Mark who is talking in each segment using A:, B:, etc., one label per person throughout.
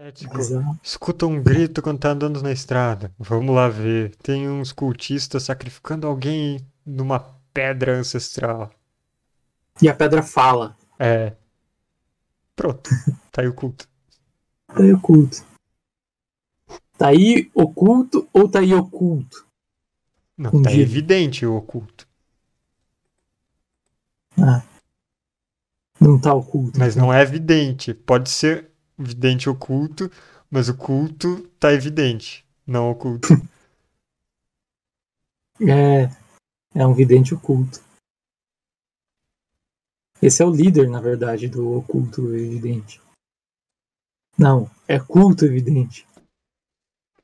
A: É tipo, escuta um grito quando tá andando na estrada. Vamos lá ver. Tem uns cultistas sacrificando alguém numa pedra ancestral.
B: E a pedra fala.
A: É. Pronto. Tá aí o culto.
B: Tá aí o culto. Tá aí oculto ou tá aí oculto?
A: Não, um tá dia. evidente o oculto.
B: Ah. Não tá oculto.
A: Mas não é evidente. Pode ser vidente oculto, mas o culto tá evidente, não oculto.
B: é, é um vidente oculto. Esse é o líder, na verdade, do oculto evidente. Não, é culto evidente.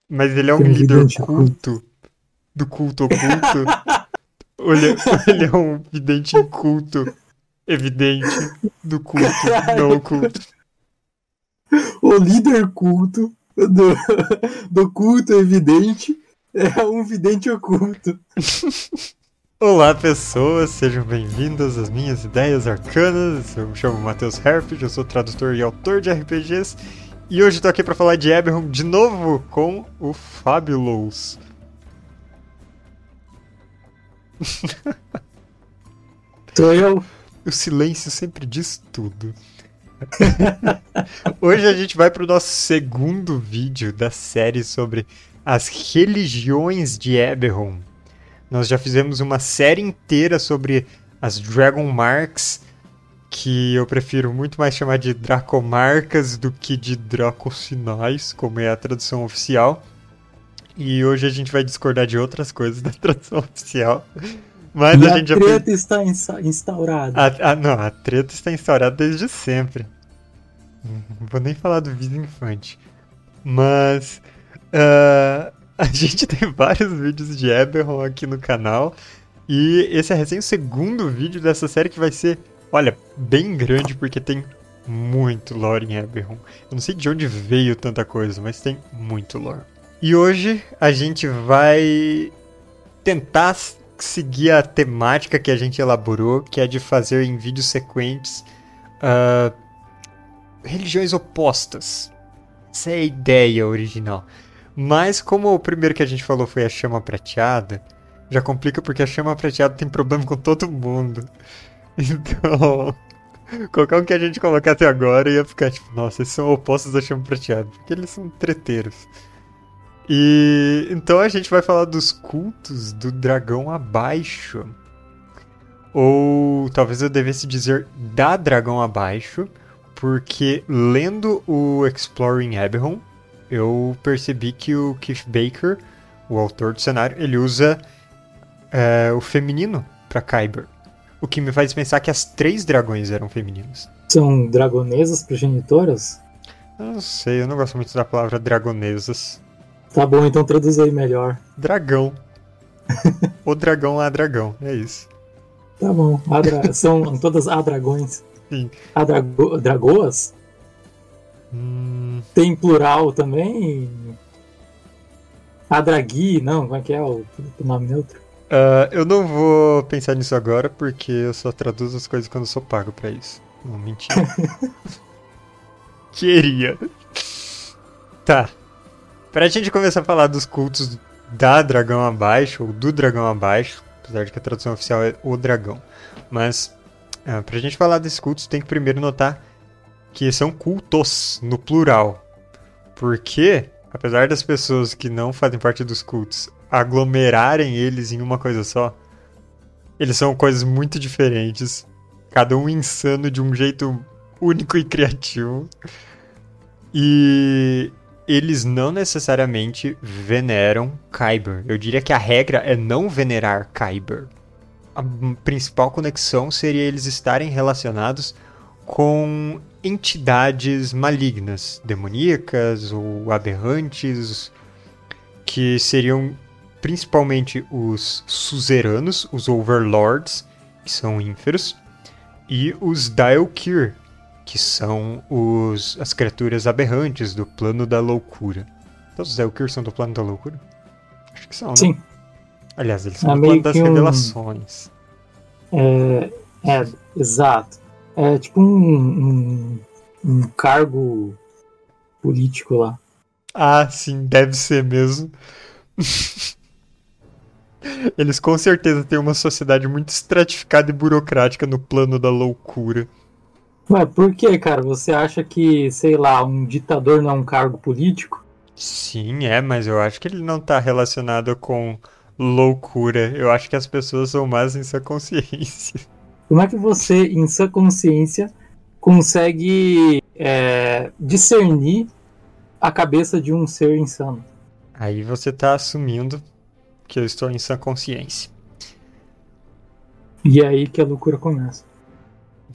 A: Mas ele é um Tem líder oculto. oculto. Do culto oculto. ele, ele é um vidente inculto. Evidente. Do culto, não oculto
B: o líder culto do, do culto evidente é um vidente oculto.
A: Olá pessoas, sejam bem-vindos às minhas ideias arcanas. Eu me chamo Matheus Herpes, eu sou tradutor e autor de RPGs e hoje estou aqui para falar de Eberron de novo com o Fabulous.
B: Sou eu.
A: O silêncio sempre diz tudo. Hoje a gente vai para o nosso segundo vídeo da série sobre as religiões de Eberron. Nós já fizemos uma série inteira sobre as Dragon Marks, que eu prefiro muito mais chamar de Dracomarcas do que de Dracosinais, como é a tradução oficial. E hoje a gente vai discordar de outras coisas da tradução oficial. Mas
B: e
A: a, a gente
B: treta já... está instaurada.
A: A, a, não, a treta está instaurada desde sempre. Não vou nem falar do Vida Infante. Mas. Uh, a gente tem vários vídeos de Eberron aqui no canal. E esse é recém o segundo vídeo dessa série que vai ser, olha, bem grande, porque tem muito lore em Eberron. Eu não sei de onde veio tanta coisa, mas tem muito lore. E hoje a gente vai tentar seguir a temática que a gente elaborou, que é de fazer em vídeos sequentes uh, religiões opostas. Essa é a ideia original. Mas como o primeiro que a gente falou foi a chama prateada, já complica porque a chama prateada tem problema com todo mundo. Então, qualquer um que a gente colocasse agora ia ficar tipo, nossa, eles são opostos da chama prateada, porque eles são treteiros. E então a gente vai falar dos cultos do dragão abaixo. Ou talvez eu devesse dizer da dragão abaixo, porque lendo o Exploring Eberron, eu percebi que o Keith Baker, o autor do cenário, ele usa é, o feminino para Kyber. O que me faz pensar que as três dragões eram femininos.
B: São dragonesas progenitoras?
A: Eu não sei, eu não gosto muito da palavra dragonesas.
B: Tá bom, então traduz aí melhor.
A: Dragão. o dragão a dragão, é isso.
B: Tá bom, dra... são todas a dragões.
A: Sim.
B: A drago Dragoas?
A: Hum...
B: Tem plural também? A Dragui, não, como é que é o, o nome neutro?
A: Uh, eu não vou pensar nisso agora porque eu só traduzo as coisas quando sou pago pra isso. Não, mentira. Queria. Tá. Pra gente começar a falar dos cultos da Dragão Abaixo, ou do Dragão Abaixo, apesar de que a tradução oficial é o Dragão. Mas ah, pra gente falar desses cultos, tem que primeiro notar que são cultos, no plural. Porque, apesar das pessoas que não fazem parte dos cultos aglomerarem eles em uma coisa só, eles são coisas muito diferentes. Cada um insano de um jeito único e criativo. E eles não necessariamente veneram Kyber. Eu diria que a regra é não venerar Kyber a principal conexão seria eles estarem relacionados com entidades malignas, demoníacas ou aberrantes, que seriam principalmente os suzeranos, os overlords, que são ínferos, e os Daelkir, que são os, as criaturas aberrantes do plano da loucura. Todos os Daelkir são do plano da loucura? Acho que são, né?
B: Sim.
A: Aliás, eles são é plano das revelações.
B: É, é, exato. É tipo um, um, um cargo político lá.
A: Ah, sim, deve ser mesmo. Eles com certeza têm uma sociedade muito estratificada e burocrática no plano da loucura.
B: Ué, por que, cara? Você acha que, sei lá, um ditador não é um cargo político?
A: Sim, é, mas eu acho que ele não tá relacionado com loucura. Eu acho que as pessoas são mais em sua consciência.
B: Como é que você, em sua consciência, consegue é, discernir a cabeça de um ser insano?
A: Aí você tá assumindo que eu estou em sã consciência.
B: E é aí que a loucura começa.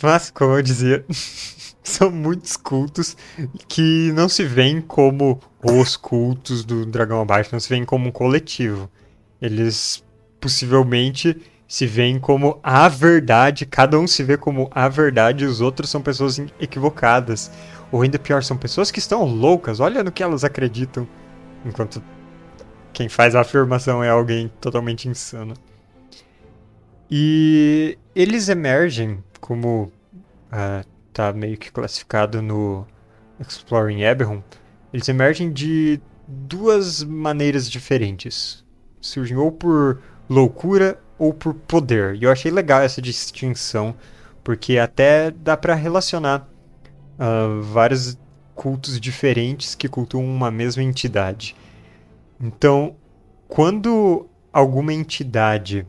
A: Mas, como eu dizia, são muitos cultos que não se veem como os cultos do Dragão Abaixo, não se veem como um coletivo. Eles possivelmente se veem como a verdade, cada um se vê como a verdade e os outros são pessoas equivocadas. Ou ainda pior, são pessoas que estão loucas, olha no que elas acreditam. Enquanto quem faz a afirmação é alguém totalmente insano. E eles emergem como uh, tá meio que classificado no Exploring Eberron, eles emergem de duas maneiras diferentes. Surgem ou por loucura ou por poder. E eu achei legal essa distinção, porque até dá para relacionar uh, vários cultos diferentes que cultuam uma mesma entidade. Então, quando alguma entidade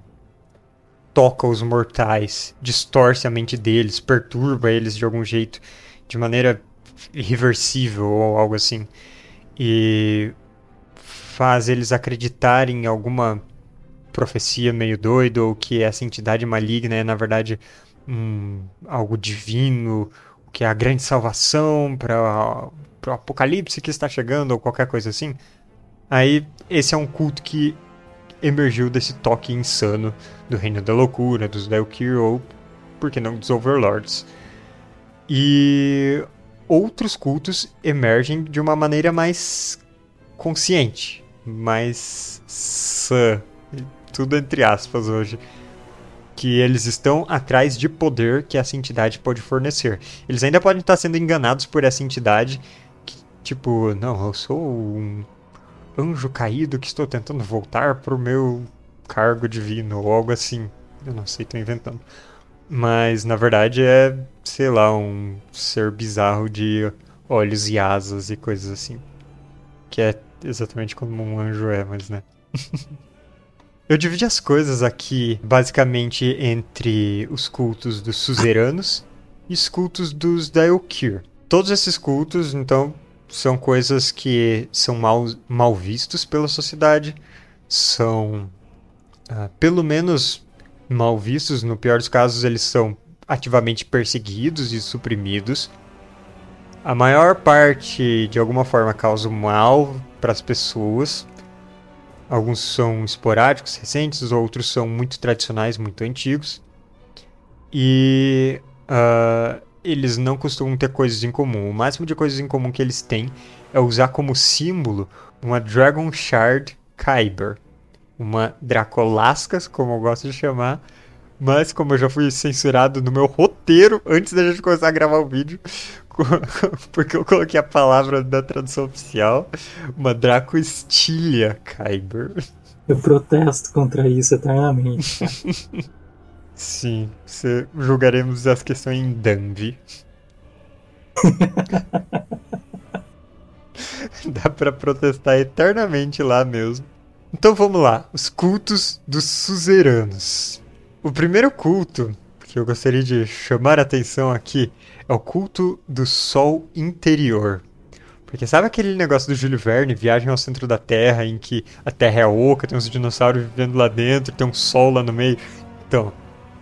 A: toca os mortais, distorce a mente deles, perturba eles de algum jeito, de maneira irreversível ou algo assim, e faz eles acreditarem em alguma profecia meio doido ou que essa entidade maligna é na verdade um, algo divino, que é a grande salvação para o apocalipse que está chegando ou qualquer coisa assim. Aí esse é um culto que emergiu desse toque insano do Reino da Loucura, dos Daelkyr ou, por que não, dos Overlords. E outros cultos emergem de uma maneira mais consciente, mais sã, tudo entre aspas hoje, que eles estão atrás de poder que essa entidade pode fornecer. Eles ainda podem estar sendo enganados por essa entidade, que, tipo, não, eu sou um anjo caído que estou tentando voltar para o meu cargo divino ou algo assim. Eu não sei, estou inventando. Mas na verdade é, sei lá, um ser bizarro de olhos e asas e coisas assim. Que é exatamente como um anjo é, mas né. Eu dividi as coisas aqui basicamente entre os cultos dos suzeranos e os cultos dos Daelkyr. Todos esses cultos, então, são coisas que são mal, mal vistos pela sociedade, são uh, pelo menos mal vistos, no pior dos casos, eles são ativamente perseguidos e suprimidos. A maior parte, de alguma forma, causa mal para as pessoas. Alguns são esporádicos, recentes, outros são muito tradicionais, muito antigos. E uh, eles não costumam ter coisas em comum. O máximo de coisas em comum que eles têm é usar como símbolo uma Dragon Shard Kyber. Uma Dracolascas, como eu gosto de chamar. Mas como eu já fui censurado no meu roteiro antes da gente começar a gravar o vídeo, porque eu coloquei a palavra da tradução oficial, uma Draco Estilia Kyber.
B: Eu protesto contra isso eternamente.
A: Sim, você julgaremos as questões em Danvi. Dá para protestar eternamente lá mesmo. Então vamos lá, os cultos dos suzeranos. O primeiro culto que eu gostaria de chamar a atenção aqui é o culto do Sol interior. Porque sabe aquele negócio do Júlio Verne, viagem ao centro da Terra, em que a Terra é oca, tem uns dinossauros vivendo lá dentro, tem um sol lá no meio? Então,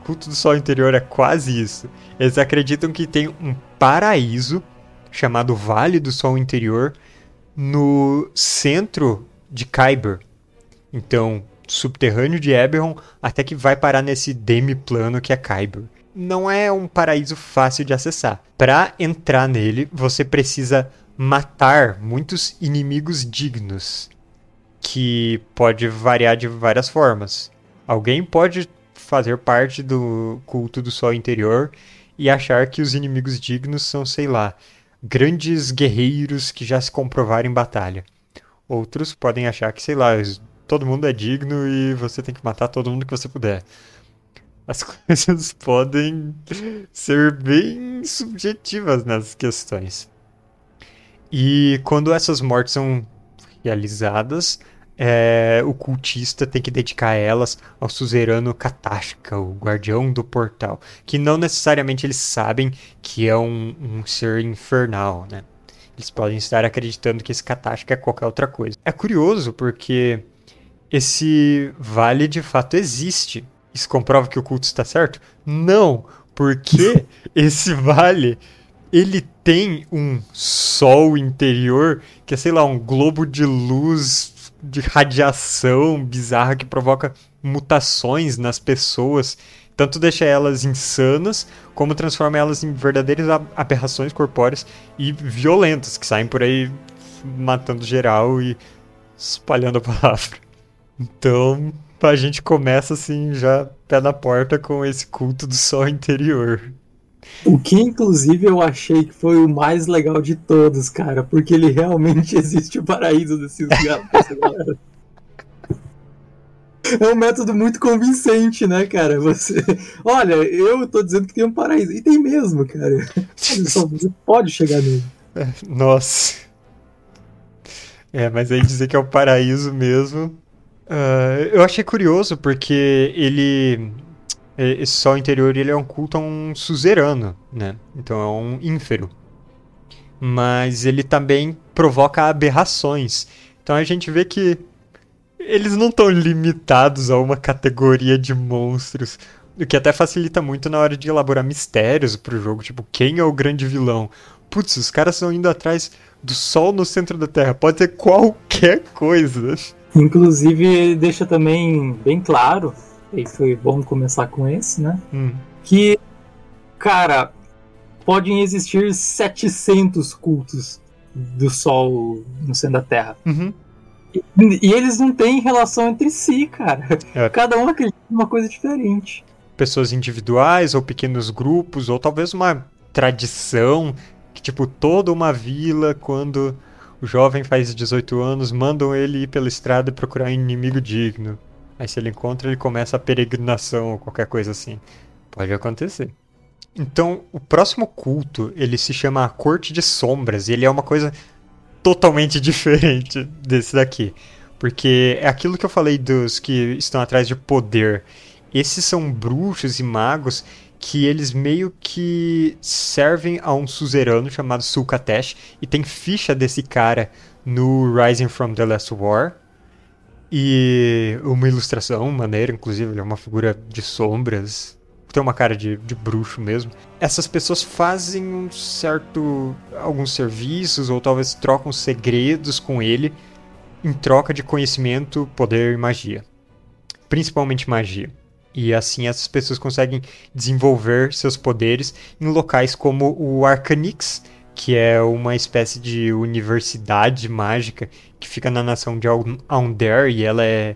A: culto do sol interior é quase isso. Eles acreditam que tem um paraíso chamado Vale do Sol Interior no centro de Kyber. Então, subterrâneo de Eberron até que vai parar nesse demi-plano que é Kyber. Não é um paraíso fácil de acessar. Para entrar nele, você precisa matar muitos inimigos dignos, que pode variar de várias formas. Alguém pode fazer parte do culto do sol interior e achar que os inimigos dignos são, sei lá, grandes guerreiros que já se comprovaram em batalha. Outros podem achar que, sei lá, todo mundo é digno e você tem que matar todo mundo que você puder. As coisas podem ser bem subjetivas nas questões. E quando essas mortes são realizadas, é, o cultista tem que dedicar elas ao suzerano Katashka, o guardião do portal, que não necessariamente eles sabem que é um, um ser infernal, né? Eles podem estar acreditando que esse Katashka é qualquer outra coisa. É curioso porque esse vale de fato existe. Isso comprova que o culto está certo? Não, porque esse vale ele tem um sol interior que é, sei lá, um globo de luz de radiação bizarra que provoca mutações nas pessoas. Tanto deixa elas insanas, como transforma elas em verdadeiras aberrações corpóreas e violentas, que saem por aí matando geral e espalhando a palavra. Então, a gente começa assim, já pé na porta com esse culto do sol interior.
B: O que, inclusive, eu achei que foi o mais legal de todos, cara, porque ele realmente existe o paraíso desses gatos. é um método muito convincente, né, cara? Você. Olha, eu tô dizendo que tem um paraíso. E tem mesmo, cara. Só você pode chegar nele.
A: Nossa. É, mas aí dizer que é o paraíso mesmo. Uh, eu achei curioso porque ele é, esse sol interior ele é um culto a um suzerano, né? Então é um ínfero. Mas ele também provoca aberrações. Então a gente vê que eles não estão limitados a uma categoria de monstros. O que até facilita muito na hora de elaborar mistérios pro jogo. Tipo, quem é o grande vilão? Putz, os caras estão indo atrás do sol no centro da Terra. Pode ser qualquer coisa.
B: Inclusive, deixa também bem claro e foi bom começar com esse, né? Hum. Que, cara, podem existir 700 cultos do Sol no centro da Terra. Uhum. E, e, eles não têm relação entre si, cara. É. Cada um acredita em uma coisa diferente.
A: Pessoas individuais, ou pequenos grupos, ou talvez uma tradição que, tipo, toda uma vila, quando o jovem faz 18 anos, mandam ele ir pela estrada procurar um inimigo digno. Aí se ele encontra, ele começa a peregrinação ou qualquer coisa assim. Pode acontecer. Então, o próximo culto, ele se chama a Corte de Sombras, e ele é uma coisa totalmente diferente desse daqui. Porque é aquilo que eu falei dos que estão atrás de poder. Esses são bruxos e magos que eles meio que servem a um suzerano chamado Sulcatesh e tem ficha desse cara no Rising from the Last War, e uma ilustração maneira, inclusive, ele é uma figura de sombras, tem uma cara de, de bruxo mesmo. Essas pessoas fazem um certo. alguns serviços, ou talvez trocam segredos com ele em troca de conhecimento, poder e magia. Principalmente magia. E assim essas pessoas conseguem desenvolver seus poderes em locais como o Arcanix, que é uma espécie de universidade mágica que fica na nação de Aundare e ela é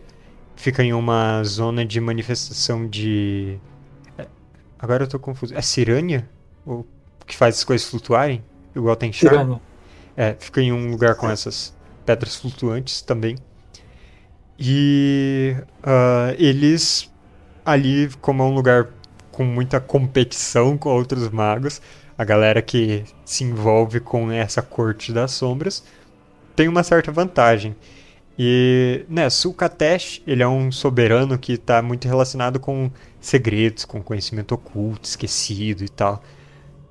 A: fica em uma zona de manifestação de é, agora eu tô confuso. É Cirânia? O que faz as coisas flutuarem? Igual tem Char? É, fica em um lugar com essas pedras flutuantes também. E uh, eles ali, como é um lugar com muita competição com outros magos, a galera que se envolve com essa corte das sombras tem uma certa vantagem. E, né, Sulcatesh, ele é um soberano que está muito relacionado com segredos, com conhecimento oculto, esquecido e tal.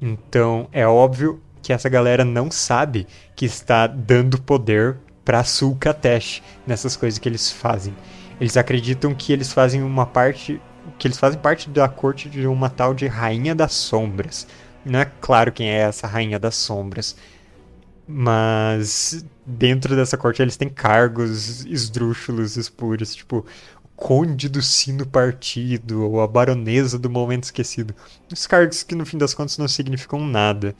A: Então, é óbvio que essa galera não sabe que está dando poder para Sulcatesh nessas coisas que eles fazem. Eles acreditam que eles fazem uma parte, que eles fazem parte da corte de uma tal de Rainha das Sombras, não é claro quem é essa Rainha das Sombras. Mas dentro dessa corte eles têm cargos esdrúxulos, espúrios, tipo Conde do Sino Partido ou a Baronesa do Momento Esquecido. Os cargos que no fim das contas não significam nada.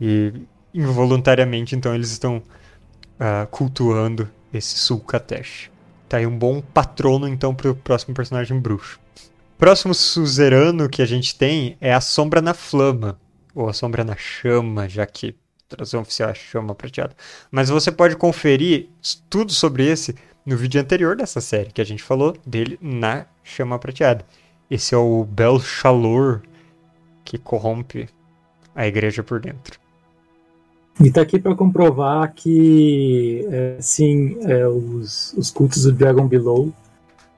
A: E involuntariamente então eles estão uh, cultuando esse Sulcatesh. Tá aí um bom patrono então para o próximo personagem bruxo. Próximo suzerano que a gente tem é a Sombra na Flama ou a sombra na chama, já que tradução oficial é Chama Prateada. Mas você pode conferir tudo sobre esse no vídeo anterior dessa série, que a gente falou dele na Chama Prateada. Esse é o Belshalor, que corrompe a igreja por dentro.
B: E tá aqui para comprovar que, é, sim, é, os, os cultos do Dragon Below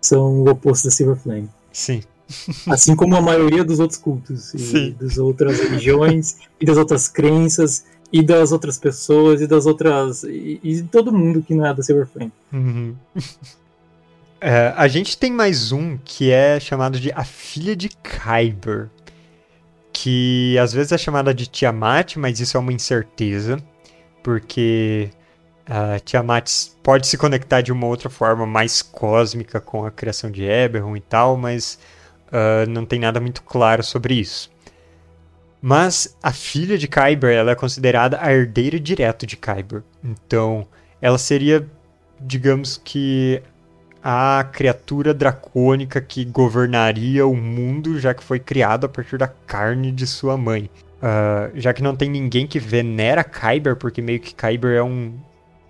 B: são o oposto da Silver Flame.
A: Sim.
B: Assim como a maioria dos outros cultos, e das outras religiões, e das outras crenças, e das outras pessoas, e das outras. e, e todo mundo que não é da Silver Flame.
A: Uhum. é, a gente tem mais um que é chamado de A Filha de Kyber. Que às vezes é chamada de Tiamat, mas isso é uma incerteza. Porque a Tiamat pode se conectar de uma outra forma mais cósmica com a criação de Eberron e tal, mas uh, não tem nada muito claro sobre isso. Mas a filha de Kyber ela é considerada a herdeira direta de Kyber. Então, ela seria, digamos que, a criatura dracônica que governaria o mundo, já que foi criada a partir da carne de sua mãe. Uh, já que não tem ninguém que venera Kyber, porque meio que Kyber é um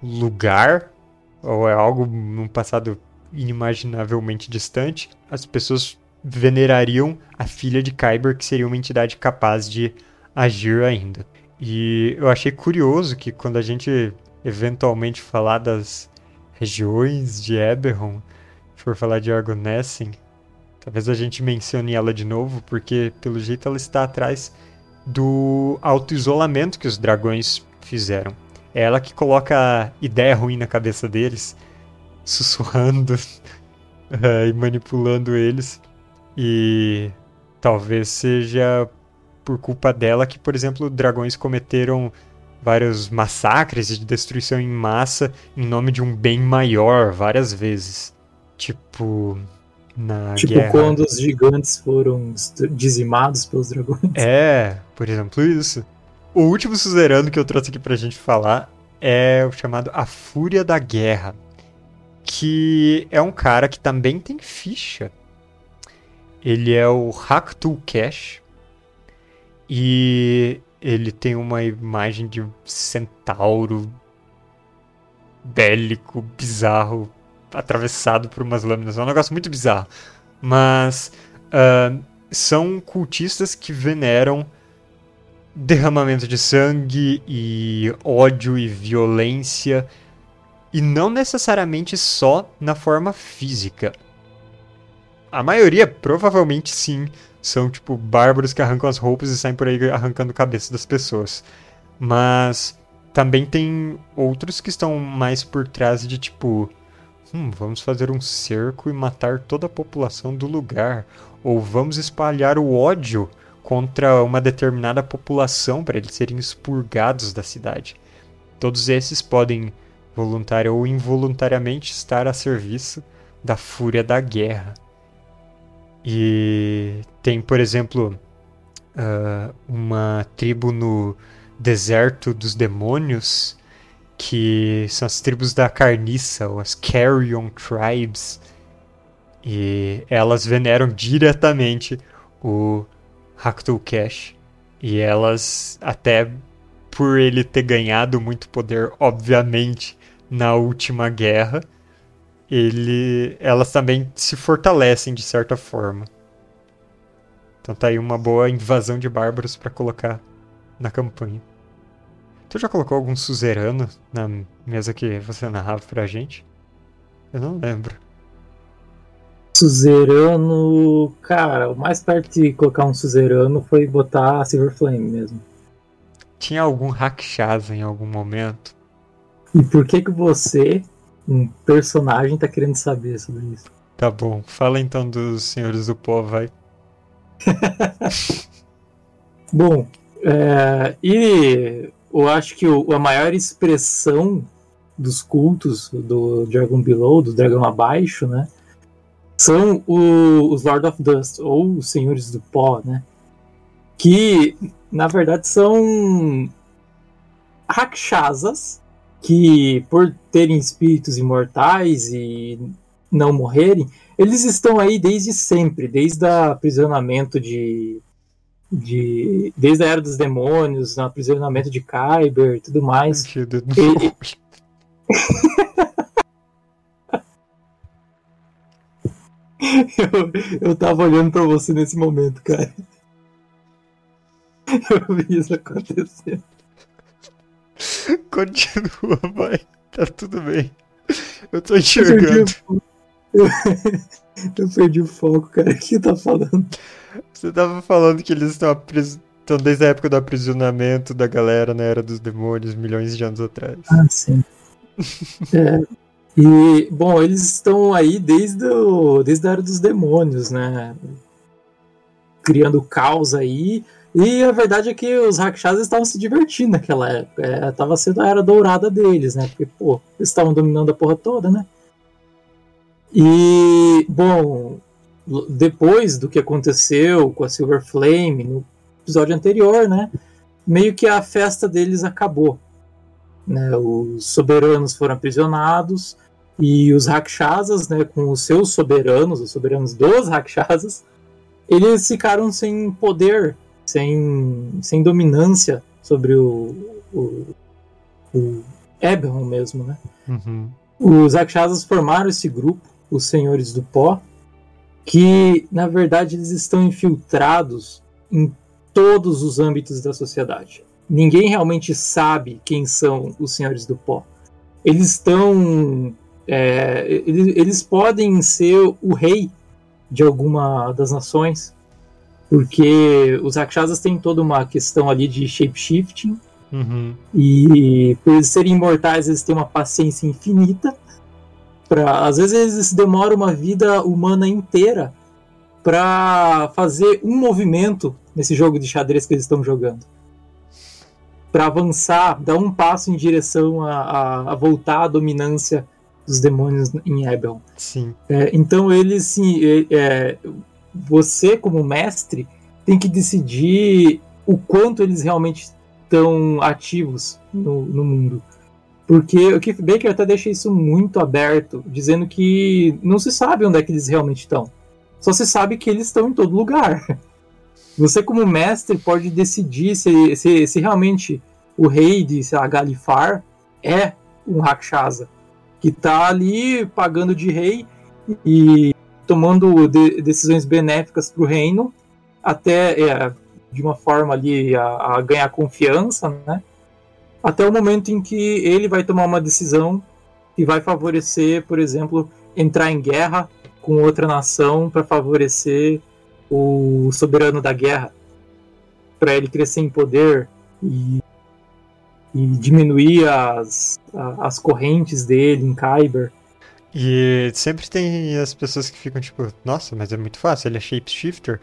A: lugar, ou é algo num passado inimaginavelmente distante, as pessoas venerariam a filha de Kyber, que seria uma entidade capaz de agir ainda. E eu achei curioso que quando a gente eventualmente falar das regiões de Eberron, for falar de Argonessen, talvez a gente mencione ela de novo, porque pelo jeito ela está atrás do auto-isolamento que os dragões fizeram. É ela que coloca ideia ruim na cabeça deles, sussurrando e manipulando eles. E talvez seja por culpa dela que, por exemplo, dragões cometeram vários massacres de destruição em massa em nome de um bem maior várias vezes. Tipo, na
B: tipo
A: guerra.
B: quando os gigantes foram dizimados pelos dragões.
A: É, por exemplo, isso. O último suzerano que eu trouxe aqui pra gente falar é o chamado A Fúria da Guerra. Que é um cara que também tem ficha ele é o Haktul Cash. E ele tem uma imagem de centauro bélico, bizarro, atravessado por umas lâminas. É um negócio muito bizarro. Mas uh, são cultistas que veneram derramamento de sangue e ódio e violência. E não necessariamente só na forma física. A maioria, provavelmente sim, são tipo bárbaros que arrancam as roupas e saem por aí arrancando cabeça das pessoas. Mas também tem outros que estão mais por trás de tipo. Hum, vamos fazer um cerco e matar toda a população do lugar. Ou vamos espalhar o ódio contra uma determinada população para eles serem expurgados da cidade. Todos esses podem, voluntário ou involuntariamente, estar a serviço da fúria da guerra. E tem, por exemplo, uh, uma tribo no deserto dos demônios, que são as tribos da carniça, ou as Carrion Tribes. E elas veneram diretamente o Haktul Cash. E elas, até por ele ter ganhado muito poder, obviamente, na última guerra, ele, elas também se fortalecem de certa forma. Então tá aí uma boa invasão de bárbaros para colocar na campanha. Tu já colocou algum suzerano na mesa que você narrava pra gente? Eu não lembro.
B: Suzerano, cara, o mais perto de colocar um suzerano foi botar Silver Flame mesmo.
A: Tinha algum Rakshasa em algum momento?
B: E por que que você um personagem tá querendo saber sobre isso.
A: Tá bom. Fala então dos Senhores do Pó, vai.
B: bom, é, e eu acho que o, a maior expressão dos cultos do Dragon Below, do Dragão Abaixo, né? São o, os Lord of Dust, ou os Senhores do Pó, né? Que, na verdade, são rakshasas que por terem espíritos imortais e não morrerem, eles estão aí desde sempre, desde o aprisionamento de, de desde a Era dos Demônios, no aprisionamento de Kyber e tudo mais. Ele... eu, eu tava olhando pra você nesse momento, cara. Eu vi isso acontecendo.
A: Continua, vai. Tá tudo bem. Eu tô enxergando.
B: Eu, eu perdi o foco, cara. O que tá falando?
A: Você tava falando que eles estão, desde a época do aprisionamento da galera na Era dos Demônios, milhões de anos atrás.
B: Ah, sim. é. E, bom, eles estão aí desde, o, desde a Era dos Demônios, né? Criando caos aí. E a verdade é que os Rakshasas estavam se divertindo naquela época. É, tava sendo a era dourada deles, né? Porque, pô, eles estavam dominando a porra toda, né? E, bom, depois do que aconteceu com a Silver Flame no episódio anterior, né? Meio que a festa deles acabou. Né? Os soberanos foram aprisionados e os Rakshasas, né, com os seus soberanos, os soberanos dos Rakshasas, eles ficaram sem poder, sem, sem dominância sobre o, o, o Eberron mesmo, né? Uhum. Os Rakshasas formaram esse grupo, os Senhores do Pó, que na verdade eles estão infiltrados em todos os âmbitos da sociedade. Ninguém realmente sabe quem são os Senhores do Pó. Eles estão. É, eles, eles podem ser o rei de alguma das nações, porque os Rakshasas têm toda uma questão ali de shapeshifting, uhum. e por eles serem imortais, eles têm uma paciência infinita Pra, às vezes eles demoram uma vida humana inteira para fazer um movimento nesse jogo de xadrez que eles estão jogando. Para avançar, dar um passo em direção a, a, a, voltar à dominância dos demônios em Ebel.
A: Sim.
B: É, então eles, sim, é, você como mestre tem que decidir o quanto eles realmente estão ativos no, no mundo. Porque o Keith Baker até deixa isso muito aberto, dizendo que não se sabe onde é que eles realmente estão. Só se sabe que eles estão em todo lugar. Você, como mestre, pode decidir se, se, se realmente o rei de sei lá, Galifar é um Rakshasa, que está ali pagando de rei e tomando de, decisões benéficas para o reino, até é, de uma forma ali a, a ganhar confiança, né? Até o momento em que ele vai tomar uma decisão que vai favorecer, por exemplo, entrar em guerra com outra nação para favorecer o soberano da guerra, para ele crescer em poder e, e diminuir as, as correntes dele em Kyber.
A: E sempre tem as pessoas que ficam tipo, nossa, mas é muito fácil, ele é shapeshifter.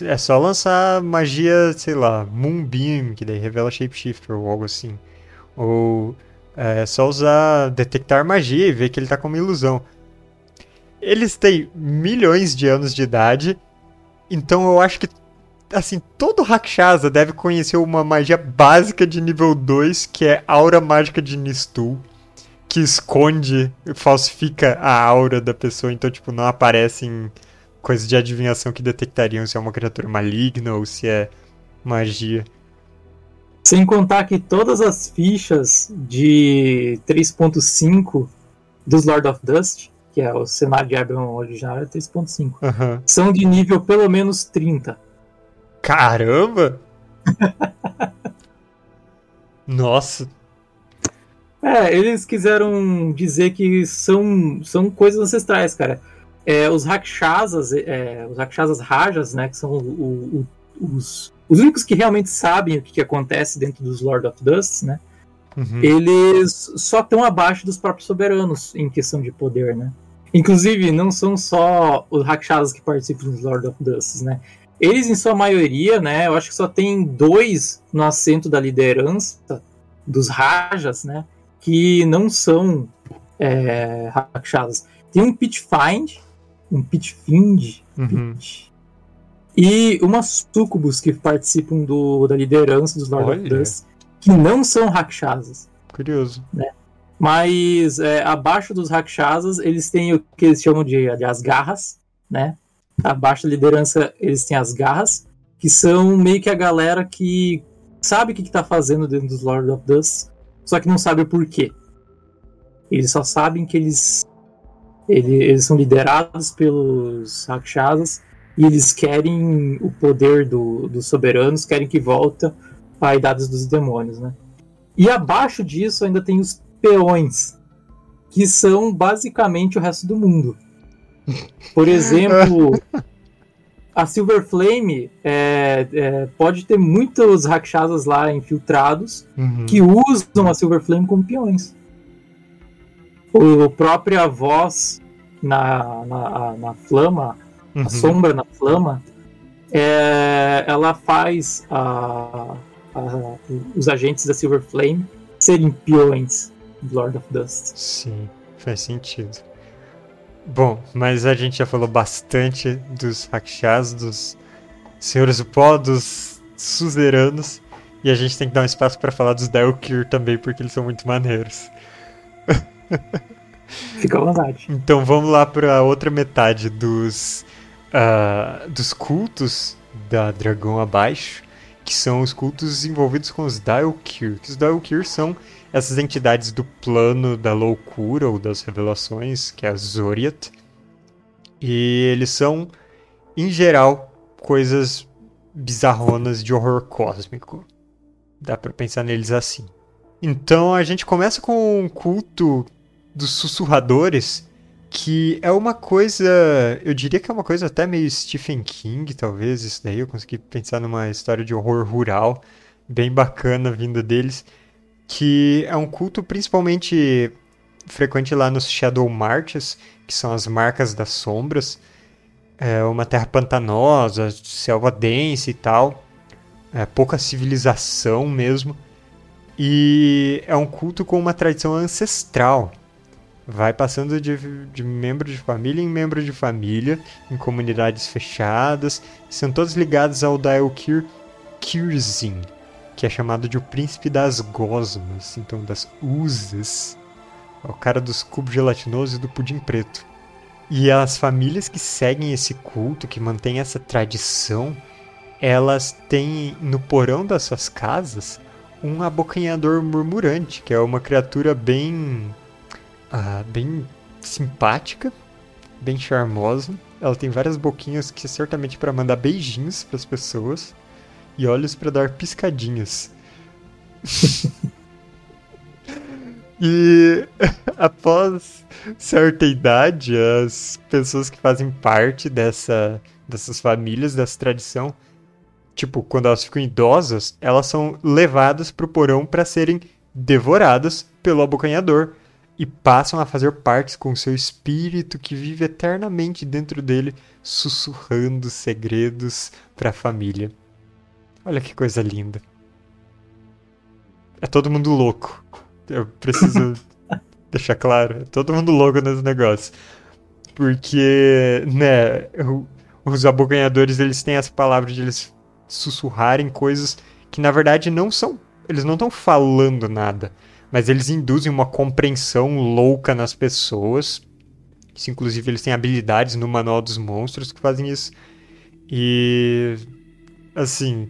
A: É só lançar magia, sei lá, Moonbeam, que daí revela Shapeshifter ou algo assim. Ou é só usar detectar magia e ver que ele tá com uma ilusão. Eles têm milhões de anos de idade, então eu acho que assim, todo Rakshasa deve conhecer uma magia básica de nível 2, que é Aura Mágica de Nistul, que esconde, falsifica a aura da pessoa, então tipo, não aparecem coisas de adivinhação que detectariam se é uma criatura maligna ou se é magia.
B: Sem contar que todas as fichas de 3.5 dos Lord of Dust, que é o cenário de Aberon original, é 3.5, uhum. são de nível pelo menos 30.
A: Caramba! Nossa!
B: É, eles quiseram dizer que são, são coisas ancestrais, cara. É, os Rakshasas, é, os Rakshasas Rajas, né, que são o, o, os, os únicos que realmente sabem o que, que acontece dentro dos Lord of Dust, né, uhum. eles só estão abaixo dos próprios soberanos em questão de poder, né. Inclusive, não são só os Rakshasas que participam dos Lord of Dust, né. Eles, em sua maioria, né, eu acho que só tem dois no assento da liderança dos Rajas, né, que não são é, Rakshasas. Tem um Pitfind, um Pitfind, uhum. Pit, e umas sucubus que participam do, da liderança dos Lord Olha. of Dust, que não são Rakshasas.
A: Curioso.
B: Né? Mas é, abaixo dos Rakshasas, eles têm o que eles chamam de, de as garras, né? Abaixo da liderança, eles têm as garras, que são meio que a galera que sabe o que, está fazendo dentro dos Lord of Dust, só que não sabe o porquê. Eles só sabem que eles, eles, eles são liderados pelos Rakshasas e eles querem o poder do, dos soberanos, querem que volta a idade dos demônios, né? E abaixo disso ainda tem os peões, que são basicamente o resto do mundo. Por exemplo, a Silver Flame é, é, pode ter muitos rakshasas lá infiltrados uhum. que usam a Silver Flame como peões. O, a própria voz na, na, na flama, uhum. a sombra na flama, é, ela faz a, a, os agentes da Silver Flame serem peões do Lord of Dust.
A: Sim, faz sentido. Bom, mas a gente já falou bastante dos Rakshas, dos Senhores do Pó, dos Suzeranos. E a gente tem que dar um espaço para falar dos Daelkyr também, porque eles são muito maneiros.
B: Fica à vontade.
A: Então vamos lá para outra metade dos, uh, dos cultos da Dragão Abaixo, que são os cultos envolvidos com os Daelkyr. Os Daelkyr são essas entidades do plano da loucura ou das revelações, que é a Zoriat. E eles são, em geral, coisas bizarronas de horror cósmico. Dá para pensar neles assim. Então a gente começa com um culto dos sussurradores, que é uma coisa, eu diria que é uma coisa até meio Stephen King, talvez, isso daí. Eu consegui pensar numa história de horror rural bem bacana vinda deles que é um culto principalmente frequente lá nos Shadow Marches, que são as marcas das sombras. É uma terra pantanosa, selva densa e tal. É pouca civilização mesmo. E é um culto com uma tradição ancestral. Vai passando de, de membro de família em membro de família, em comunidades fechadas. São todos ligados ao Daelkir Kirzin, que é chamado de o príncipe das gosmas, então das usas. É o cara dos cubos gelatinosos e do pudim preto. E as famílias que seguem esse culto, que mantêm essa tradição, elas têm no porão das suas casas um abocanhador murmurante, que é uma criatura bem. Uh, bem simpática, bem charmosa. Ela tem várias boquinhas que certamente para mandar beijinhos para as pessoas e olhos para dar piscadinhas. e após certa idade, as pessoas que fazem parte dessa, dessas famílias, dessa tradição, tipo, quando elas ficam idosas, elas são levadas para o porão para serem devoradas pelo abocanhador e passam a fazer parte com seu espírito que vive eternamente dentro dele, sussurrando segredos para a família. Olha que coisa linda. É todo mundo louco. Eu preciso deixar claro. É todo mundo louco nesse negócio. Porque, né, os abocanhadores, eles têm essa palavra de eles sussurrarem coisas que na verdade não são. Eles não estão falando nada. Mas eles induzem uma compreensão louca nas pessoas. Isso, inclusive, eles têm habilidades no Manual dos Monstros que fazem isso. E. Assim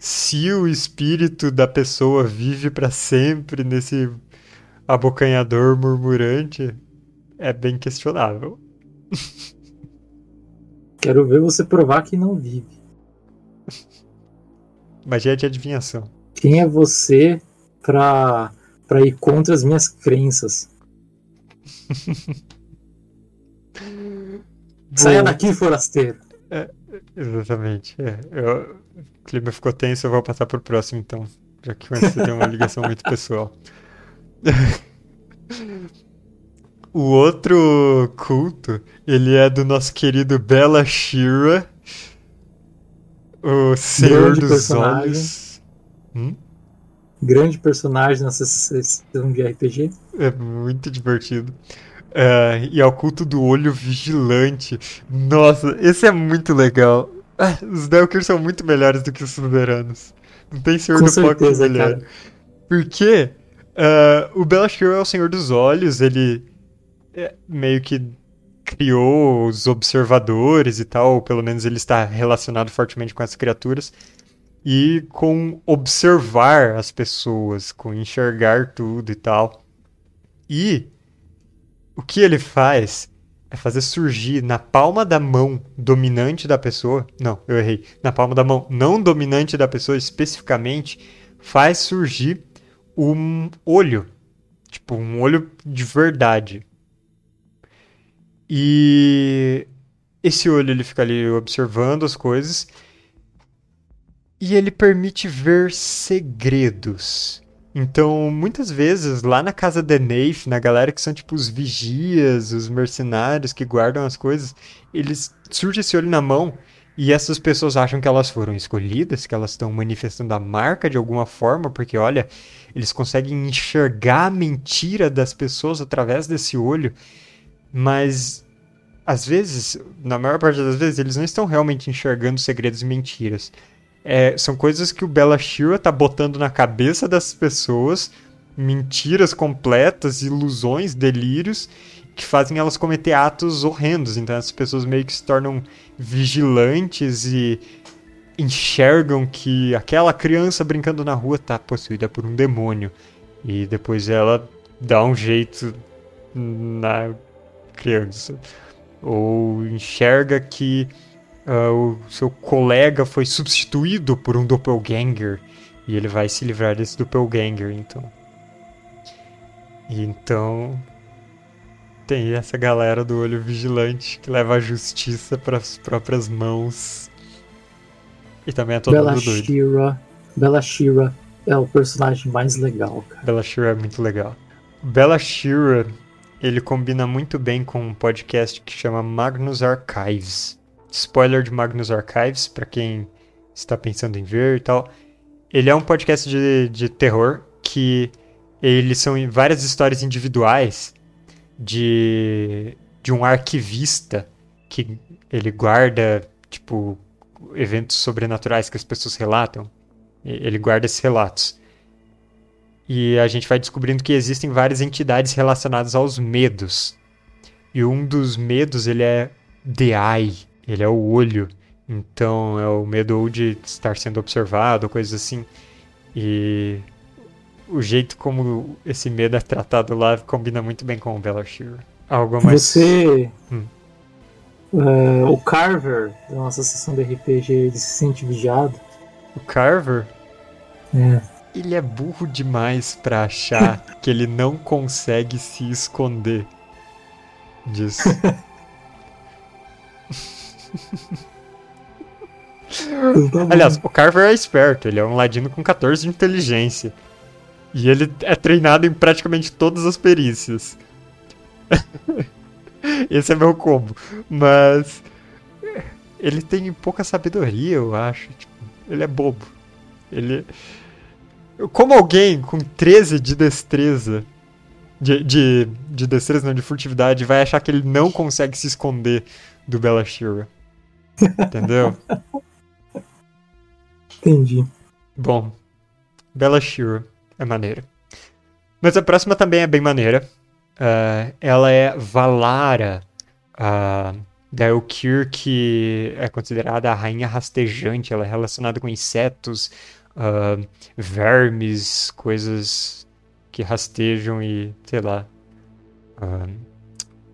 A: se o espírito da pessoa vive para sempre nesse abocanhador murmurante, é bem questionável.
B: Quero ver você provar que não vive.
A: Magia de adivinhação.
B: Quem é você pra, pra ir contra as minhas crenças? Saia daqui, forasteiro.
A: É, exatamente. É, eu, o clima ficou tenso, eu vou passar pro próximo então. Já que você tem uma ligação muito pessoal. o outro culto, ele é do nosso querido Bela Shira, o Senhor Grande dos personagem. Olhos. Hum?
B: Grande personagem nessa sessão de RPG.
A: É muito divertido. Uh, e é o culto do olho vigilante. Nossa, esse é muito legal. Ah, os Delkers são muito melhores do que os Suzeranos. Não tem Senhor Com do Foco melhor. Cara. Porque uh, o Belashir é o Senhor dos Olhos, ele é meio que criou os observadores e tal, ou pelo menos ele está relacionado fortemente com essas criaturas, e com observar as pessoas, com enxergar tudo e tal. E o que ele faz é fazer surgir na palma da mão dominante da pessoa. Não, eu errei. Na palma da mão não dominante da pessoa especificamente, faz surgir um olho. Tipo, um olho de verdade. E esse olho ele fica ali observando as coisas e ele permite ver segredos. Então, muitas vezes, lá na casa da Neif, na galera que são tipo os vigias, os mercenários que guardam as coisas, eles surge esse olho na mão e essas pessoas acham que elas foram escolhidas, que elas estão manifestando a marca de alguma forma, porque olha, eles conseguem enxergar a mentira das pessoas através desse olho, mas às vezes, na maior parte das vezes, eles não estão realmente enxergando segredos e mentiras é, são coisas que o Bella Shira tá botando na cabeça das pessoas, mentiras completas, ilusões, delírios, que fazem elas cometer atos horrendos. Então essas pessoas meio que se tornam vigilantes e enxergam que aquela criança brincando na rua tá possuída por um demônio. E depois ela dá um jeito na criança. Ou enxerga que uh, o seu colega foi substituído por um doppelganger e ele vai se livrar desse doppelganger, então. E então tem essa galera do olho vigilante que leva a justiça para as próprias mãos. E também é todo
B: Bella
A: mundo doido.
B: Shira, Bella Shira é o personagem mais legal, cara.
A: Bella Shira é muito legal. Bella Shira, ele combina muito bem com um podcast que chama Magnus Archives spoiler de Magnus Archives, para quem está pensando em ver e tal. Ele é um podcast de, de terror que eles são várias histórias individuais de, de um arquivista que ele guarda, tipo, eventos sobrenaturais que as pessoas relatam. Ele guarda esses relatos. E a gente vai descobrindo que existem várias entidades relacionadas aos medos. E um dos medos, ele é The Eye, ele é o olho. Então é o medo ou de estar sendo observado, coisas assim. E o jeito como esse medo é tratado lá combina muito bem com o Bella Shear. Algo mais.
B: Você. Hum. Uh, o Carver, da nossa sessão de RPG, ele se sente vigiado.
A: O Carver?
B: É.
A: Ele é burro demais para achar que ele não consegue se esconder disso. Aliás, o Carver é esperto, ele é um ladino com 14 de inteligência. E ele é treinado em praticamente todas as perícias. Esse é meu combo. Mas. Ele tem pouca sabedoria, eu acho. Tipo, ele é bobo. Ele. Como alguém com 13 de destreza. De, de, de destreza, não, de furtividade, vai achar que ele não consegue se esconder do Bella Shira? Entendeu?
B: Entendi.
A: Bom, Bella Shira é maneira. Mas a próxima também é bem maneira. Uh, ela é Valara, uh, da Elkir, que é considerada a rainha rastejante. Ela é relacionada com insetos, uh, vermes, coisas que rastejam e, sei lá, uh,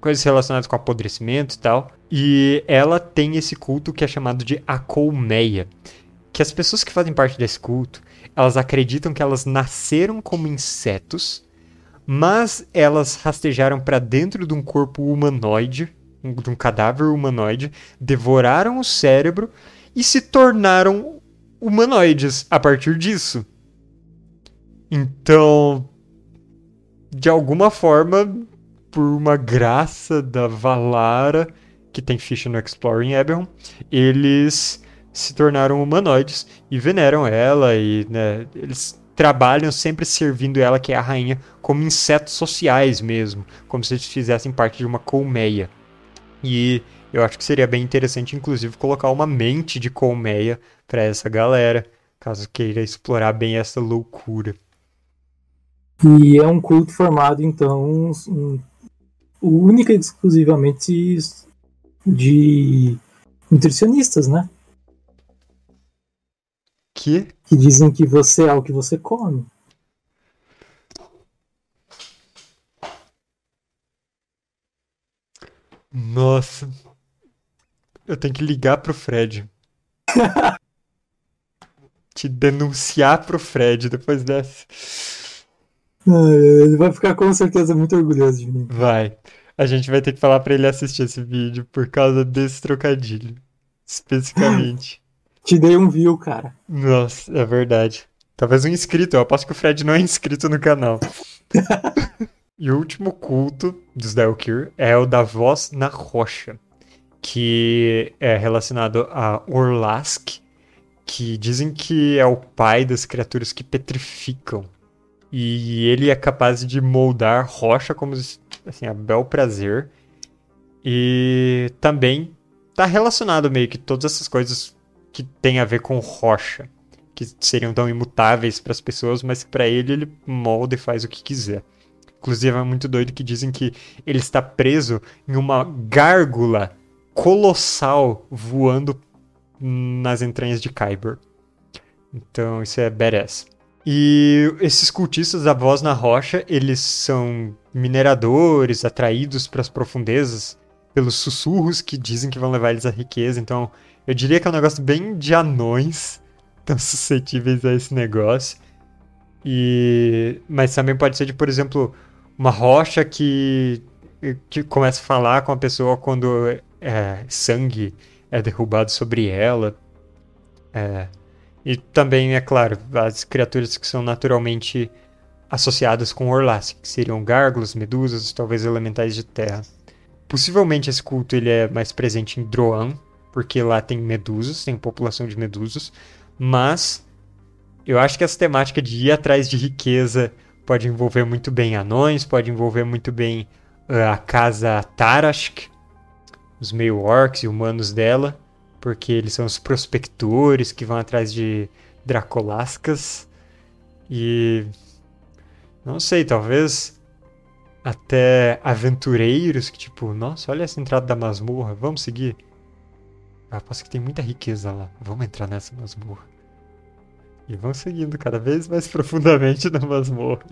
A: coisas relacionadas com apodrecimento e tal. E ela tem esse culto que é chamado de a colmeia. Que as pessoas que fazem parte desse culto, elas acreditam que elas nasceram como insetos, mas elas rastejaram para dentro de um corpo humanoide, de um cadáver humanoide, devoraram o cérebro e se tornaram humanoides a partir disso. Então, de alguma forma, por uma graça da Valara, que tem ficha no Exploring Eberron, eles se tornaram humanoides e veneram ela e né, eles trabalham sempre servindo ela, que é a rainha, como insetos sociais mesmo, como se eles fizessem parte de uma colmeia. E eu acho que seria bem interessante, inclusive, colocar uma mente de colmeia para essa galera, caso queira explorar bem essa loucura.
B: E é um culto formado, então, única e exclusivamente de nutricionistas, né?
A: Que?
B: Que dizem que você é o que você come.
A: Nossa. Eu tenho que ligar pro Fred. Te denunciar pro Fred depois dessa.
B: Ele vai ficar com certeza muito orgulhoso de mim.
A: Vai. A gente vai ter que falar para ele assistir esse vídeo por causa desse trocadilho. Especificamente.
B: Te dei um view, cara.
A: Nossa, é verdade. Talvez um inscrito. Eu aposto que o Fred não é inscrito no canal. e o último culto dos Daelkir é o da voz na rocha, que é relacionado a Orlask, que dizem que é o pai das criaturas que petrificam. E ele é capaz de moldar rocha como assim, a bel prazer. E também tá relacionado meio que todas essas coisas que tem a ver com rocha, que seriam tão imutáveis para as pessoas, mas para ele ele molda e faz o que quiser. Inclusive é muito doido que dizem que ele está preso em uma gárgula colossal voando nas entranhas de Kyber. Então isso é badass. E esses cultistas da voz na rocha, eles são mineradores atraídos para as profundezas pelos sussurros que dizem que vão levar eles à riqueza. Então, eu diria que é um negócio bem de anões, tão suscetíveis a esse negócio. E mas também pode ser de, por exemplo, uma rocha que que começa a falar com a pessoa quando é, sangue é derrubado sobre ela. É, e também, é claro, as criaturas que são naturalmente associadas com Orlask, que seriam gárgulas, medusas, talvez elementais de terra. Possivelmente esse culto ele é mais presente em Droan, porque lá tem medusas, tem população de medusas, mas eu acho que essa temática de ir atrás de riqueza pode envolver muito bem anões, pode envolver muito bem uh, a casa Tarashk, os meio orcs e humanos dela, porque eles são os prospectores que vão atrás de Dracolascas. E. Não sei, talvez até aventureiros que, tipo, nossa, olha essa entrada da masmorra, vamos seguir. Eu aposto que tem muita riqueza lá, vamos entrar nessa masmorra. E vão seguindo cada vez mais profundamente na masmorra.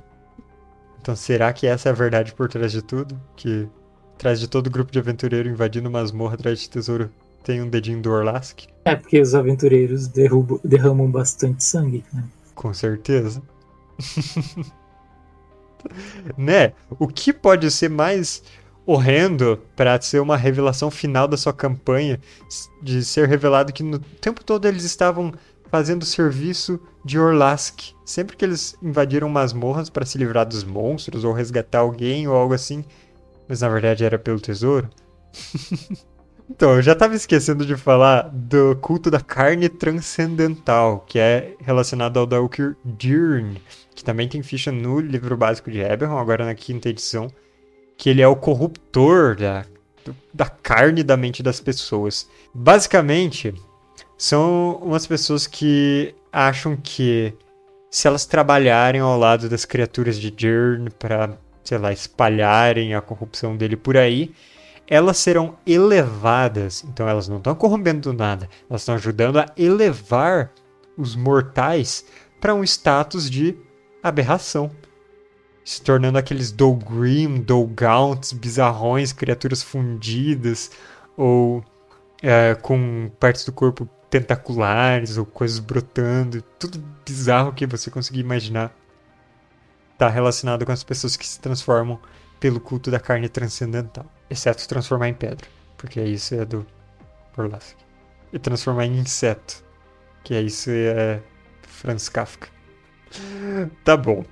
A: Então será que essa é a verdade por trás de tudo? Que atrás de todo grupo de aventureiro invadindo masmorra atrás de tesouro tem um dedinho do Orlask.
B: É porque os aventureiros derrubam, derramam bastante sangue, né?
A: Com certeza. né? O que pode ser mais horrendo para ser uma revelação final da sua campanha, de ser revelado que no tempo todo eles estavam fazendo serviço de Orlask. Sempre que eles invadiram masmorras para se livrar dos monstros ou resgatar alguém ou algo assim, mas na verdade era pelo tesouro. Então, eu já estava esquecendo de falar do culto da carne transcendental, que é relacionado ao Dalkir Dirn, que também tem ficha no livro básico de Eberron, agora na quinta edição, que ele é o corruptor da, da carne da mente das pessoas. Basicamente, são umas pessoas que acham que se elas trabalharem ao lado das criaturas de Dirn para, sei lá, espalharem a corrupção dele por aí, elas serão elevadas. Então elas não estão corrompendo nada, elas estão ajudando a elevar os mortais para um status de aberração. Se tornando aqueles Dolgrim, Dolgaunts, bizarrões, criaturas fundidas, ou é, com partes do corpo tentaculares, ou coisas brotando, tudo bizarro que você conseguir imaginar. Está relacionado com as pessoas que se transformam pelo culto da carne transcendental. Exceto se transformar em pedra, porque isso é do Orlask. E transformar em inseto, que é isso é Franz Kafka. Tá bom.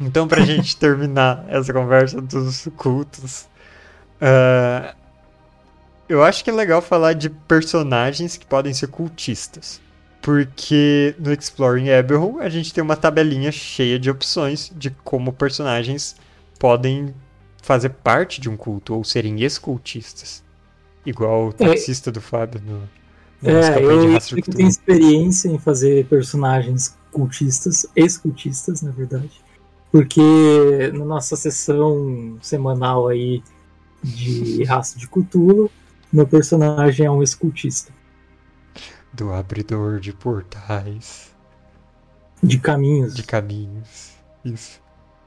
A: Então, pra gente terminar essa conversa dos cultos, uh, eu acho que é legal falar de personagens que podem ser cultistas. Porque no Exploring Eberron a gente tem uma tabelinha cheia de opções de como personagens podem fazer parte de um culto ou serem ex-cultistas. Igual o taxista é, do Fábio no,
B: no é, eu, eu tenho experiência em fazer personagens cultistas, ex-cultistas, na verdade. Porque na nossa sessão semanal aí de raça de Cthulhu. Meu personagem é um escultista.
A: Do abridor de portais.
B: De caminhos.
A: De caminhos. Isso.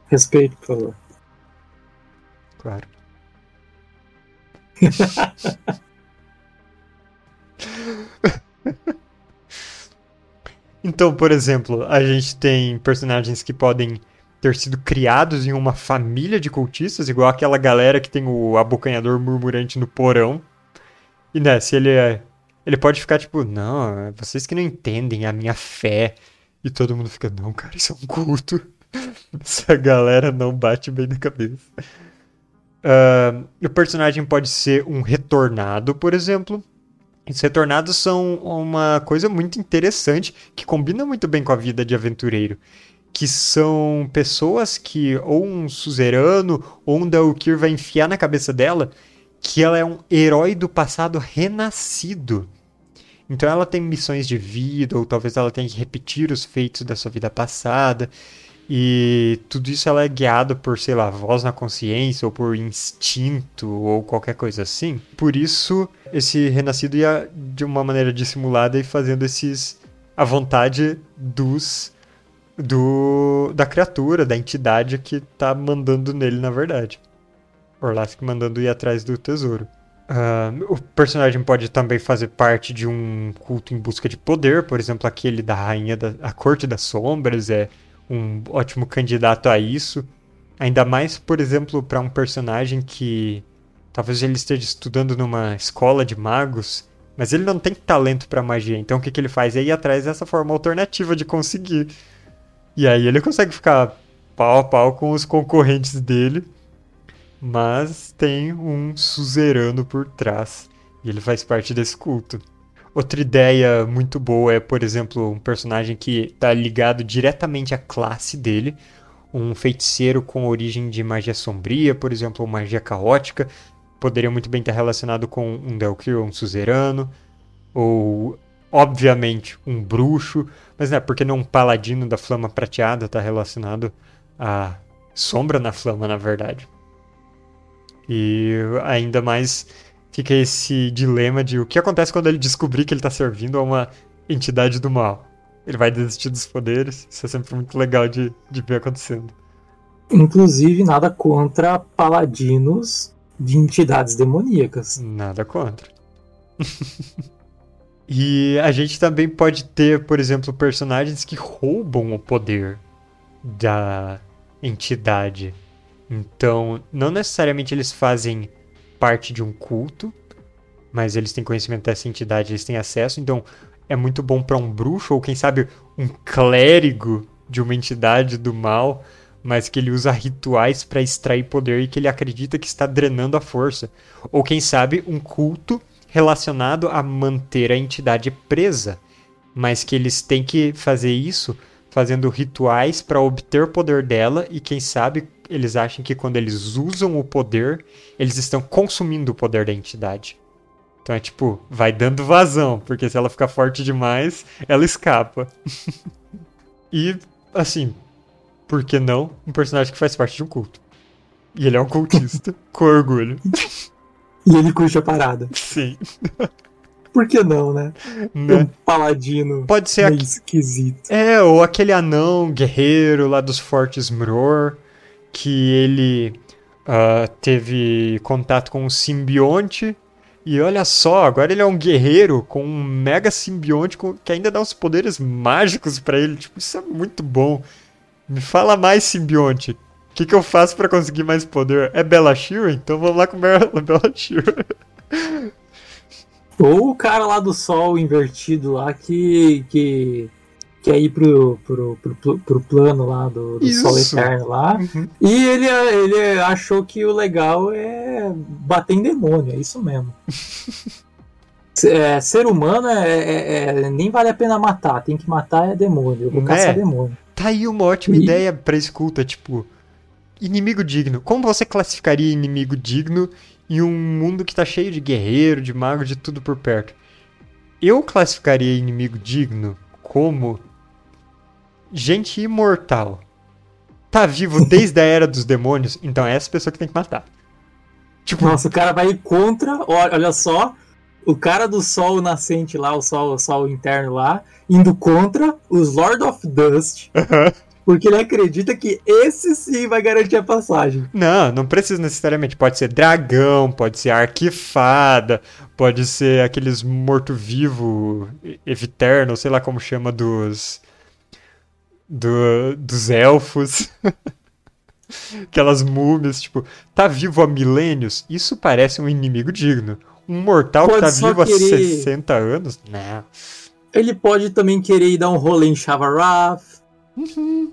B: Respeito, por favor.
A: Claro. então, por exemplo, a gente tem personagens que podem ter sido criados em uma família de cultistas, igual aquela galera que tem o abocanhador murmurante no porão. E né, se ele é. Ele pode ficar tipo, não, vocês que não entendem a minha fé. E todo mundo fica, não, cara, isso é um culto. Essa galera não bate bem na cabeça. Uh, o personagem pode ser um retornado, por exemplo. Os retornados são uma coisa muito interessante que combina muito bem com a vida de aventureiro. Que são pessoas que, ou um suzerano, ou um Daukir vai enfiar na cabeça dela que ela é um herói do passado renascido. Então ela tem missões de vida, ou talvez ela tenha que repetir os feitos da sua vida passada. E tudo isso ela é guiado por, sei lá, voz na consciência ou por instinto ou qualquer coisa assim. Por isso, esse renascido ia de uma maneira dissimulada e fazendo esses a vontade dos do da criatura, da entidade que tá mandando nele na verdade. Orlask mandando ir atrás do tesouro. Uh, o personagem pode também fazer parte de um culto em busca de poder, por exemplo, aquele da rainha da corte das sombras é um ótimo candidato a isso. Ainda mais, por exemplo, para um personagem que talvez ele esteja estudando numa escola de magos, mas ele não tem talento para magia. Então o que, que ele faz? É ir atrás dessa forma alternativa de conseguir. E aí ele consegue ficar pau a pau com os concorrentes dele, mas tem um suzerano por trás. E ele faz parte desse culto. Outra ideia muito boa é, por exemplo, um personagem que está ligado diretamente à classe dele. Um feiticeiro com origem de magia sombria, por exemplo, ou magia caótica. Poderia muito bem estar relacionado com um Delkir ou um suzerano. Ou, obviamente, um bruxo. Mas não é porque não um paladino da flama prateada está relacionado à sombra na flama, na verdade. E ainda mais fica esse dilema de o que acontece quando ele descobrir que ele está servindo a uma entidade do mal. Ele vai desistir dos poderes, isso é sempre muito legal de, de ver acontecendo.
B: Inclusive, nada contra paladinos de entidades demoníacas.
A: Nada contra. e a gente também pode ter, por exemplo, personagens que roubam o poder da entidade. Então, não necessariamente eles fazem parte de um culto, mas eles têm conhecimento dessa entidade, eles têm acesso, então é muito bom para um bruxo ou quem sabe um clérigo de uma entidade do mal, mas que ele usa rituais para extrair poder e que ele acredita que está drenando a força. Ou quem sabe um culto relacionado a manter a entidade presa, mas que eles têm que fazer isso fazendo rituais para obter poder dela e quem sabe eles acham que quando eles usam o poder, eles estão consumindo o poder da entidade. Então é tipo, vai dando vazão, porque se ela ficar forte demais, ela escapa. e, assim, por que não um personagem que faz parte de um culto? E ele é um cultista, com orgulho.
B: E ele curte a parada.
A: Sim.
B: Por que não, né? né? Um paladino.
A: Pode ser
B: aqu... esquisito.
A: É, ou aquele anão guerreiro lá dos fortes Mror, que ele uh, teve contato com um simbionte. E olha só, agora ele é um guerreiro com um mega simbionte que ainda dá uns poderes mágicos para ele. Tipo, isso é muito bom. Me fala mais, simbionte. O que, que eu faço para conseguir mais poder? É Bella Shear? Então vamos lá com Bella Shear.
B: Ou o cara lá do sol invertido lá que, que quer ir pro, pro, pro, pro plano lá do, do Sol Eterno lá. Uhum. E ele, ele achou que o legal é bater em demônio, é isso mesmo. é, ser humano é, é, é, nem vale a pena matar, tem que matar é demônio, eu vou é. caçar demônio.
A: Tá aí uma ótima e... ideia pra escuta, tipo, inimigo digno. Como você classificaria inimigo digno em um mundo que tá cheio de guerreiro, de mago, de tudo por perto? Eu classificaria inimigo digno como gente imortal tá vivo desde a era dos demônios, então é essa pessoa que tem que matar.
B: Tipo... Nossa, o cara vai contra, olha só, o cara do sol nascente lá, o sol, o sol interno lá, indo contra os Lord of Dust. Porque ele acredita que esse sim vai garantir a passagem.
A: Não, não precisa necessariamente. Pode ser dragão, pode ser arquifada, pode ser aqueles morto-vivo, eviterno, sei lá como chama, dos. Do, dos elfos. Aquelas múmias, tipo, tá vivo há milênios? Isso parece um inimigo digno. Um mortal pode que tá vivo querer... há 60 anos? Não.
B: Ele pode também querer ir dar um rolê em Shavarath. Uhum.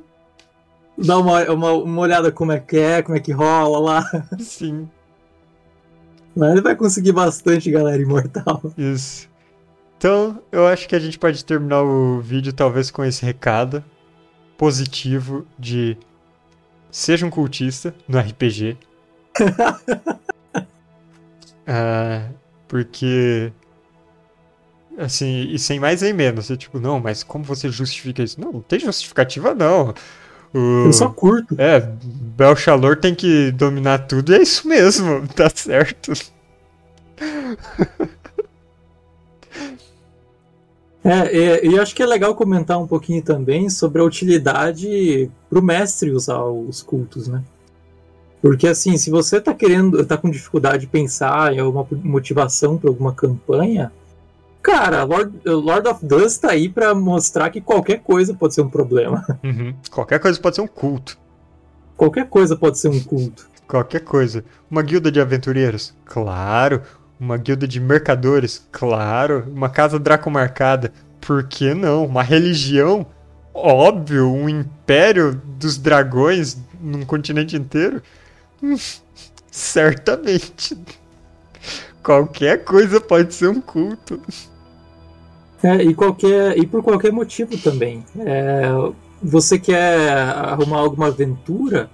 B: Dá uma, uma, uma olhada como é que é, como é que rola lá.
A: Sim.
B: Mas ele vai conseguir bastante galera imortal.
A: Isso. Então, eu acho que a gente pode terminar o vídeo talvez com esse recado positivo de seja um cultista no RPG. ah, porque assim, e sem mais nem menos, você tipo, não, mas como você justifica isso? Não, não tem justificativa não.
B: O... Eu só curto.
A: É, Belchalor tem que dominar tudo e é isso mesmo, tá certo.
B: É, e, acho que é legal comentar um pouquinho também sobre a utilidade pro mestre usar os cultos, né? Porque assim, se você tá querendo, tá com dificuldade de pensar em alguma motivação para alguma campanha, Cara, Lord, Lord of Dust tá aí pra mostrar que qualquer coisa pode ser um problema.
A: Uhum. Qualquer coisa pode ser um culto.
B: Qualquer coisa pode ser um culto.
A: Qualquer coisa. Uma guilda de aventureiros? Claro. Uma guilda de mercadores? Claro. Uma casa dracomarcada? Por que não? Uma religião? Óbvio. Um império dos dragões num continente inteiro? Hum, certamente. Qualquer coisa pode ser um culto.
B: É, e, qualquer, e por qualquer motivo também. É, você quer arrumar alguma aventura,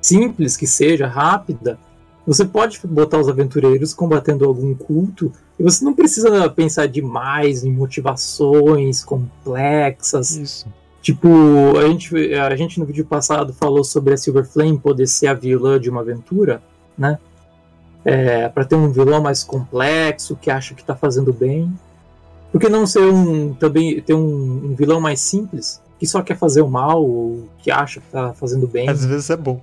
B: simples que seja, rápida, você pode botar os aventureiros combatendo algum culto e você não precisa pensar demais em motivações complexas.
A: Isso.
B: Tipo, a gente, a gente no vídeo passado falou sobre a Silver Flame poder ser a vilã de uma aventura, né? É, para ter um vilão mais complexo, que acha que tá fazendo bem. Por que não ser um também ter um, um, vilão mais simples que só quer fazer o mal ou que acha que tá fazendo bem?
A: Às vezes é bom.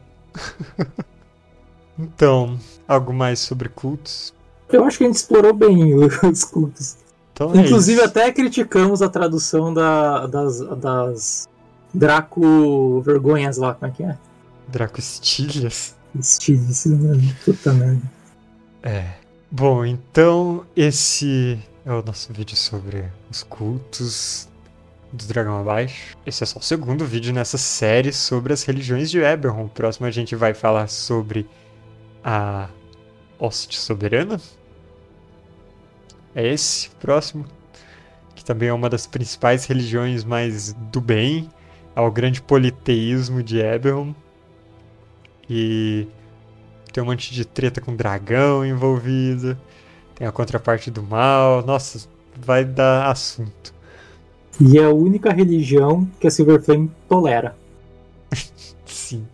A: então, algo mais sobre cultos?
B: Eu acho que a gente explorou bem os cultos. Então é Inclusive, até criticamos a tradução da, das, das Draco Vergonhas lá, como é que é?
A: Draco Estilhas.
B: Estilhas, puta merda.
A: É. Bom, então esse é o nosso vídeo sobre os cultos do Dragão Abaixo. Esse é só o segundo vídeo nessa série sobre as religiões de Eberron. O próximo a gente vai falar sobre a Hoste Soberana. É esse próximo, que também é uma das principais religiões mais do bem, ao grande politeísmo de Eberron. E tem um monte de treta com dragão envolvido. Tem a contraparte do mal. Nossa, vai dar assunto.
B: E é a única religião que a Silver Flame tolera.
A: Sim.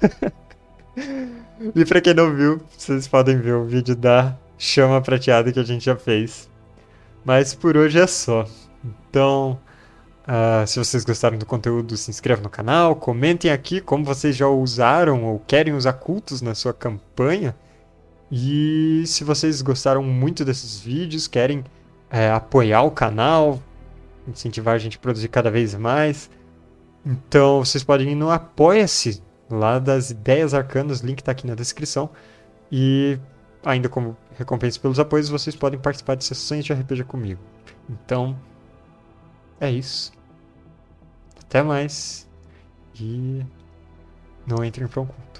A: e pra quem não viu, vocês podem ver o vídeo da chama prateada que a gente já fez. Mas por hoje é só. Então, uh, se vocês gostaram do conteúdo, se inscrevam no canal, comentem aqui como vocês já usaram ou querem usar cultos na sua campanha. E se vocês gostaram muito desses vídeos, querem é, apoiar o canal, incentivar a gente a produzir cada vez mais, então vocês podem ir no Apoia-se, lá das Ideias Arcanas, link está aqui na descrição. E ainda como recompensa pelos apoios, vocês podem participar de sessões de RPG comigo. Então, é isso. Até mais. E não entrem um culto.